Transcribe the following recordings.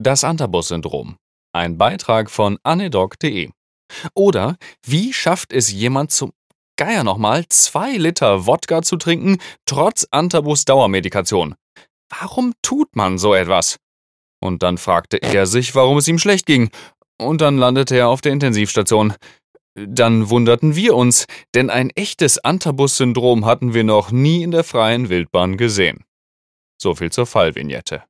Das Antabus-Syndrom. Ein Beitrag von anedoc.de. Oder wie schafft es jemand zum Geier nochmal, zwei Liter Wodka zu trinken, trotz Antabus-Dauermedikation? Warum tut man so etwas? Und dann fragte er sich, warum es ihm schlecht ging. Und dann landete er auf der Intensivstation. Dann wunderten wir uns, denn ein echtes Antabus-Syndrom hatten wir noch nie in der freien Wildbahn gesehen. So viel zur Fallvignette.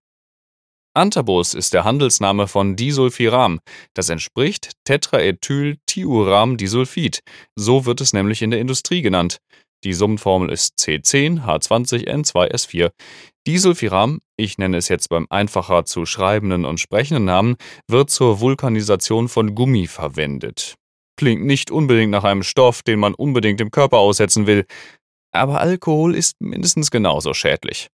Antabus ist der Handelsname von Disulfiram. Das entspricht Tetraethylthiuramdisulfid. So wird es nämlich in der Industrie genannt. Die Summenformel ist C10H20N2S4. Disulfiram, ich nenne es jetzt beim einfacher zu schreibenden und sprechenden Namen, wird zur Vulkanisation von Gummi verwendet. Klingt nicht unbedingt nach einem Stoff, den man unbedingt im Körper aussetzen will. Aber Alkohol ist mindestens genauso schädlich.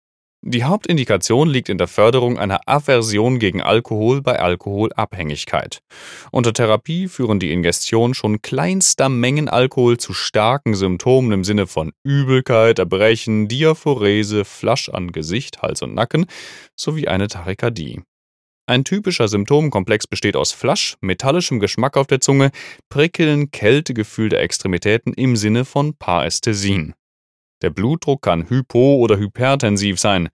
Die Hauptindikation liegt in der Förderung einer Aversion gegen Alkohol bei Alkoholabhängigkeit. Unter Therapie führen die Ingestion schon kleinster Mengen Alkohol zu starken Symptomen im Sinne von Übelkeit, Erbrechen, Diaphorese, Flasch an Gesicht, Hals und Nacken sowie eine Tachykardie. Ein typischer Symptomkomplex besteht aus Flasch, metallischem Geschmack auf der Zunge, Prickeln, Kältegefühl der Extremitäten im Sinne von Parästhesien. Der Blutdruck kann hypo- oder hypertensiv sein.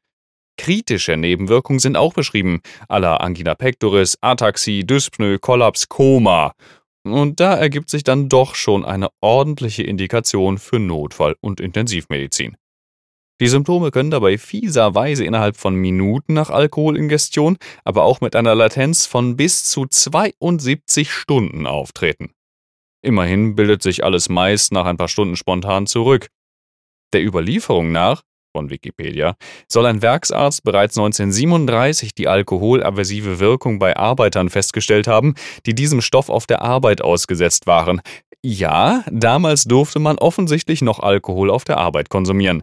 Kritische Nebenwirkungen sind auch beschrieben, aller Angina pectoris, Ataxie, Dyspnoe, Kollaps, Koma. Und da ergibt sich dann doch schon eine ordentliche Indikation für Notfall- und Intensivmedizin. Die Symptome können dabei fieserweise innerhalb von Minuten nach Alkoholingestion, aber auch mit einer Latenz von bis zu 72 Stunden auftreten. Immerhin bildet sich alles meist nach ein paar Stunden spontan zurück. Der Überlieferung nach von Wikipedia soll ein Werksarzt bereits 1937 die alkoholaversive Wirkung bei Arbeitern festgestellt haben, die diesem Stoff auf der Arbeit ausgesetzt waren. Ja, damals durfte man offensichtlich noch Alkohol auf der Arbeit konsumieren.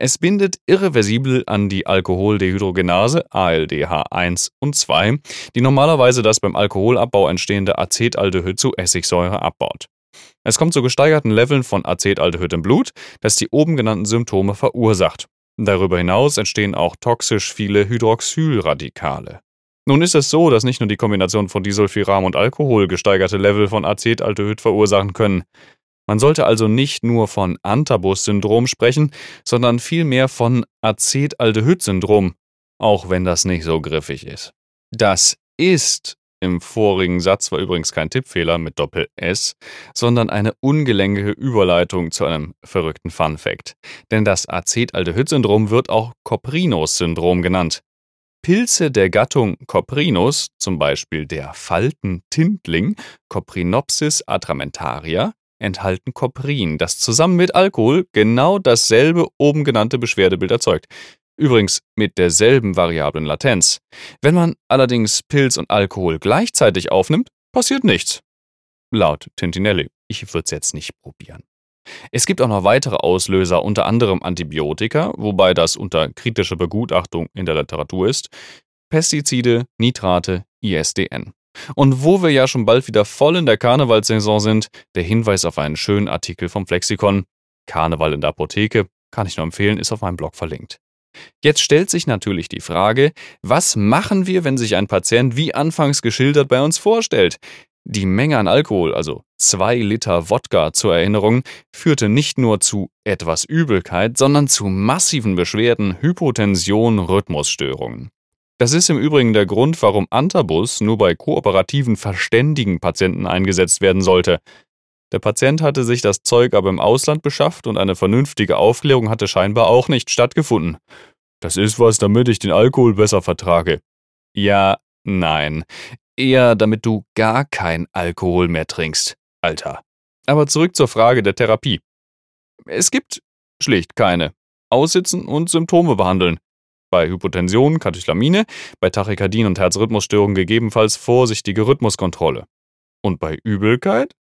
Es bindet irreversibel an die Alkoholdehydrogenase ALDH1 und 2, die normalerweise das beim Alkoholabbau entstehende Acetaldehyd zu Essigsäure abbaut. Es kommt zu gesteigerten Leveln von Acetaldehyd im Blut, das die oben genannten Symptome verursacht. Darüber hinaus entstehen auch toxisch viele Hydroxylradikale. Nun ist es so, dass nicht nur die Kombination von Disulfiram und Alkohol gesteigerte Level von Acetaldehyd verursachen können. Man sollte also nicht nur von Antabus-Syndrom sprechen, sondern vielmehr von Acetaldehyd-Syndrom, auch wenn das nicht so griffig ist. Das ist im vorigen Satz war übrigens kein Tippfehler mit Doppel-S, sondern eine ungelenkige Überleitung zu einem verrückten Fun-Fact. Denn das Acetaldehyd-Syndrom wird auch Coprinus-Syndrom genannt. Pilze der Gattung Coprinus, zum Beispiel der Faltentintling Coprinopsis atramentaria, enthalten Coprin, das zusammen mit Alkohol genau dasselbe oben genannte Beschwerdebild erzeugt. Übrigens mit derselben variablen Latenz. Wenn man allerdings Pilz und Alkohol gleichzeitig aufnimmt, passiert nichts. Laut Tintinelli. Ich würde es jetzt nicht probieren. Es gibt auch noch weitere Auslöser, unter anderem Antibiotika, wobei das unter kritischer Begutachtung in der Literatur ist, Pestizide, Nitrate, ISDN. Und wo wir ja schon bald wieder voll in der Karnevalsaison sind, der Hinweis auf einen schönen Artikel vom Flexikon. Karneval in der Apotheke, kann ich nur empfehlen, ist auf meinem Blog verlinkt. Jetzt stellt sich natürlich die Frage, was machen wir, wenn sich ein Patient wie anfangs geschildert bei uns vorstellt? Die Menge an Alkohol, also zwei Liter Wodka zur Erinnerung, führte nicht nur zu etwas Übelkeit, sondern zu massiven Beschwerden, Hypotension, Rhythmusstörungen. Das ist im Übrigen der Grund, warum Antabus nur bei kooperativen, verständigen Patienten eingesetzt werden sollte. Der Patient hatte sich das Zeug aber im Ausland beschafft und eine vernünftige Aufklärung hatte scheinbar auch nicht stattgefunden. Das ist was, damit ich den Alkohol besser vertrage. Ja, nein. Eher damit du gar kein Alkohol mehr trinkst, Alter. Aber zurück zur Frage der Therapie. Es gibt schlicht keine. Aussitzen und Symptome behandeln. Bei Hypotension Katecholamine, bei Tachykardien und Herzrhythmusstörungen gegebenenfalls vorsichtige Rhythmuskontrolle. Und bei Übelkeit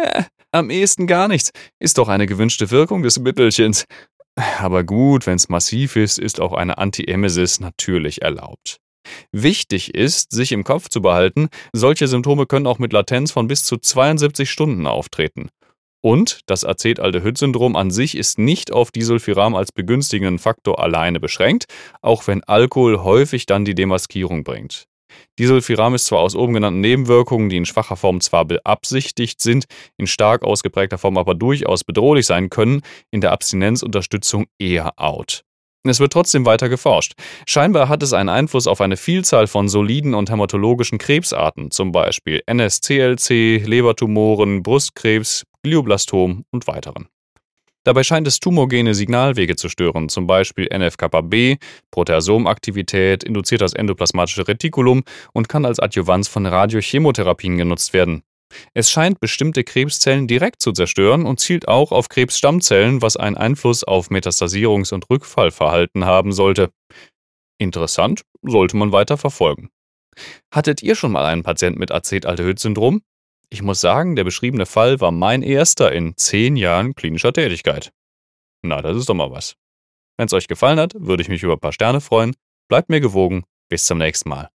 am ehesten gar nichts. Ist doch eine gewünschte Wirkung des Mittelchens. Aber gut, wenn es massiv ist, ist auch eine Antiemesis natürlich erlaubt. Wichtig ist, sich im Kopf zu behalten, solche Symptome können auch mit Latenz von bis zu 72 Stunden auftreten. Und das Acetaldehyd-Syndrom an sich ist nicht auf Disulfiram als begünstigenden Faktor alleine beschränkt, auch wenn Alkohol häufig dann die Demaskierung bringt. Disulfiram ist zwar aus oben genannten Nebenwirkungen, die in schwacher Form zwar beabsichtigt sind, in stark ausgeprägter Form aber durchaus bedrohlich sein können, in der Abstinenzunterstützung eher out. Es wird trotzdem weiter geforscht. Scheinbar hat es einen Einfluss auf eine Vielzahl von soliden und hämatologischen Krebsarten, zum Beispiel NSCLC, Lebertumoren, Brustkrebs, Glioblastom und weiteren. Dabei scheint es tumorgene Signalwege zu stören, zum Beispiel NF-kappa-B, Proteasomaktivität, induziert das endoplasmatische Retikulum und kann als Adjuvanz von Radiochemotherapien genutzt werden. Es scheint bestimmte Krebszellen direkt zu zerstören und zielt auch auf Krebsstammzellen, was einen Einfluss auf Metastasierungs- und Rückfallverhalten haben sollte. Interessant, sollte man weiter verfolgen. Hattet ihr schon mal einen Patienten mit Acetaldehyd-Syndrom? Ich muss sagen, der beschriebene Fall war mein erster in zehn Jahren klinischer Tätigkeit. Na, das ist doch mal was. Wenn es euch gefallen hat, würde ich mich über ein paar Sterne freuen. Bleibt mir gewogen. Bis zum nächsten Mal.